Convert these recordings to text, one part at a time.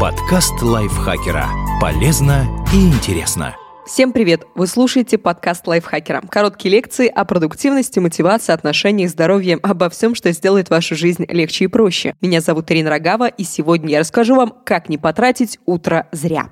Подкаст лайфхакера. Полезно и интересно. Всем привет! Вы слушаете подкаст лайфхакера. Короткие лекции о продуктивности, мотивации, отношениях, здоровье, обо всем, что сделает вашу жизнь легче и проще. Меня зовут Ирина Рогава, и сегодня я расскажу вам, как не потратить утро зря.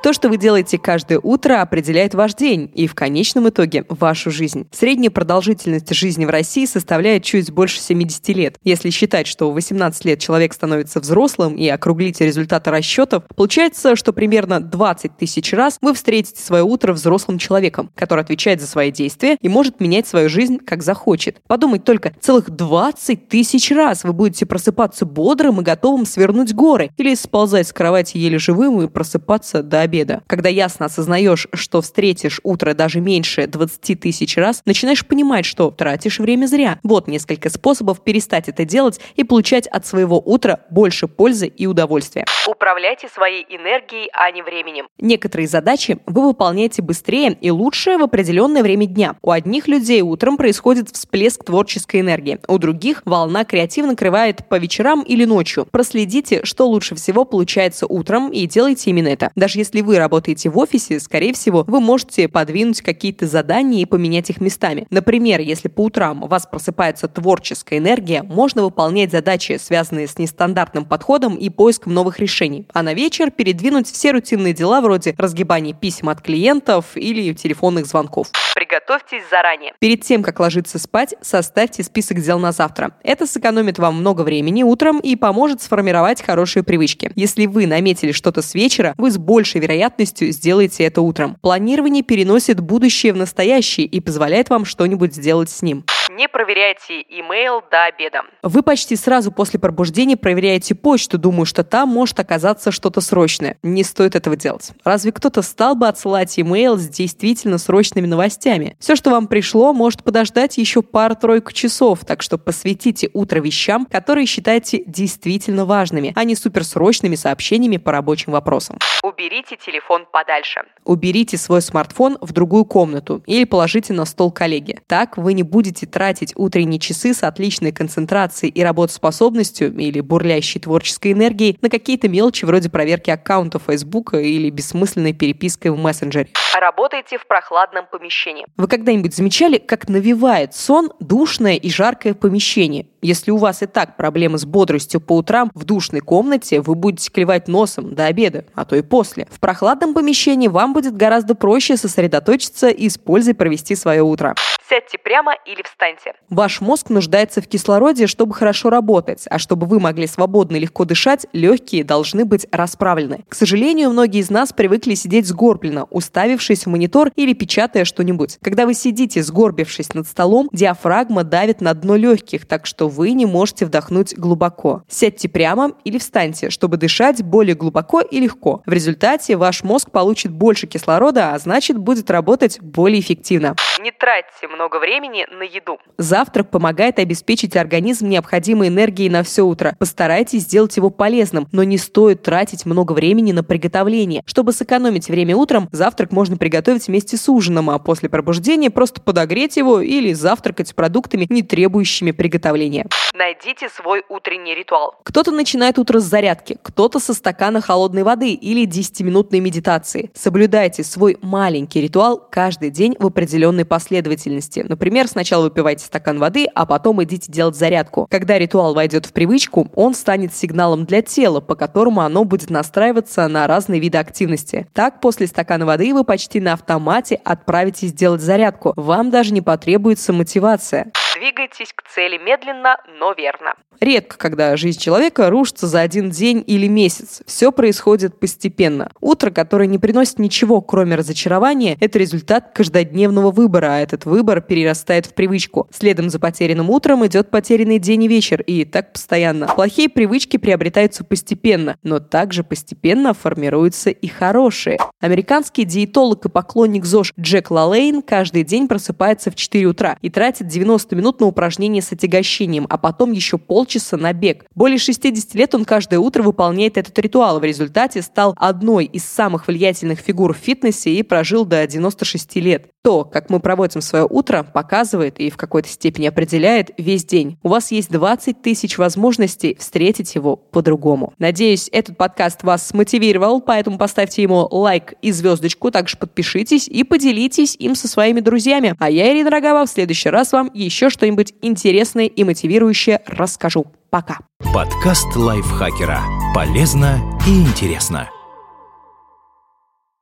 То, что вы делаете каждое утро, определяет ваш день и в конечном итоге вашу жизнь. Средняя продолжительность жизни в России составляет чуть больше 70 лет. Если считать, что в 18 лет человек становится взрослым и округлить результаты расчетов, получается, что примерно 20 тысяч раз вы встретите свое утро взрослым человеком, который отвечает за свои действия и может менять свою жизнь как захочет. Подумать только, целых 20 тысяч раз вы будете просыпаться бодрым и готовым свернуть горы или сползать с кровати еле живым и просыпаться до обеда. Когда ясно осознаешь, что встретишь утро даже меньше 20 тысяч раз, начинаешь понимать, что тратишь время зря. Вот несколько способов перестать это делать и получать от своего утра больше пользы и удовольствия. Управляйте своей энергией, а не временем. Некоторые задачи вы выполняете быстрее и лучше в определенное время дня. У одних людей утром происходит всплеск творческой энергии, у других волна креативно накрывает по вечерам или ночью. Проследите, что лучше всего получается утром и делайте именно это. Даже если если вы работаете в офисе, скорее всего, вы можете подвинуть какие-то задания и поменять их местами. Например, если по утрам у вас просыпается творческая энергия, можно выполнять задачи, связанные с нестандартным подходом и поиском новых решений. А на вечер передвинуть все рутинные дела вроде разгибания писем от клиентов или телефонных звонков. Приготовьтесь заранее. Перед тем, как ложиться спать, составьте список дел на завтра. Это сэкономит вам много времени утром и поможет сформировать хорошие привычки. Если вы наметили что-то с вечера, вы с большей вероятностью сделаете это утром. Планирование переносит будущее в настоящее и позволяет вам что-нибудь сделать с ним. Не проверяйте имейл до обеда. Вы почти сразу после пробуждения проверяете почту, думая, что там может оказаться что-то срочное. Не стоит этого делать. Разве кто-то стал бы отсылать имейл с действительно срочными новостями? Все, что вам пришло, может подождать еще пару-тройку часов, так что посвятите утро вещам, которые считаете действительно важными, а не суперсрочными сообщениями по рабочим вопросам. Уберите телефон подальше. Уберите свой смартфон в другую комнату или положите на стол коллеги. Так вы не будете тратить утренние часы с отличной концентрацией и работоспособностью или бурлящей творческой энергией на какие-то мелочи вроде проверки аккаунта Facebook или бессмысленной перепиской в мессенджере. Работайте в прохладном помещении. Вы когда-нибудь замечали, как навевает сон душное и жаркое помещение? Если у вас и так проблемы с бодростью по утрам, в душной комнате вы будете клевать носом до обеда, а то и после. В прохладном помещении вам будет гораздо проще сосредоточиться и с пользой провести свое утро. Сядьте прямо или встаньте. Ваш мозг нуждается в кислороде, чтобы хорошо работать, а чтобы вы могли свободно и легко дышать, легкие должны быть расправлены. К сожалению, многие из нас привыкли сидеть сгорбленно, уставившись в монитор или печатая что-нибудь. Когда вы сидите, сгорбившись над столом, диафрагма давит на дно легких, так что вы не можете вдохнуть глубоко. Сядьте прямо или встаньте, чтобы дышать более глубоко и легко. В результате ваш мозг получит больше кислорода, а значит будет работать более эффективно. Не тратьте много времени на еду. Завтрак помогает обеспечить организм необходимой энергией на все утро. Постарайтесь сделать его полезным, но не стоит тратить много времени на приготовление. Чтобы сэкономить время утром, завтрак можно приготовить вместе с ужином, а после пробуждения просто подогреть его или завтракать продуктами, не требующими приготовления. Найдите свой утренний ритуал. Кто-то начинает утро с зарядки, кто-то со стакана холодной воды или 10-минутной медитации. Соблюдайте свой маленький ритуал каждый день в определенной последовательности. Например, сначала выпивайте стакан воды, а потом идите делать зарядку. Когда ритуал войдет в привычку, он станет сигналом для тела, по которому оно будет настраиваться на разные виды активности. Так, после стакана воды вы почти на автомате отправитесь делать зарядку. Вам даже не потребуется мотивация. Двигайтесь к цели медленно, но верно. Редко, когда жизнь человека рушится за один день или месяц. Все происходит постепенно. Утро, которое не приносит ничего, кроме разочарования, это результат каждодневного выбора, а этот выбор перерастает в привычку. Следом за потерянным утром идет потерянный день и вечер, и так постоянно. Плохие привычки приобретаются постепенно, но также постепенно формируются и хорошие. Американский диетолог и поклонник ЗОЖ Джек Лалейн каждый день просыпается в 4 утра и тратит 90 минут на упражнения с отягощением, а потом еще полчаса на бег. Более 60 лет он каждое утро выполняет этот ритуал. В результате стал одной из самых влиятельных фигур в фитнесе и прожил до 96 лет. То, как мы проводим свое утро, показывает и в какой-то степени определяет весь день. У вас есть 20 тысяч возможностей встретить его по-другому. Надеюсь, этот подкаст вас смотивировал, поэтому поставьте ему лайк и звездочку, также подпишитесь и поделитесь им со своими друзьями. А я, Ирина Рогава, в следующий раз вам еще что-нибудь интересное и мотивирующее расскажу. Пока. Подкаст лайфхакера. Полезно и интересно.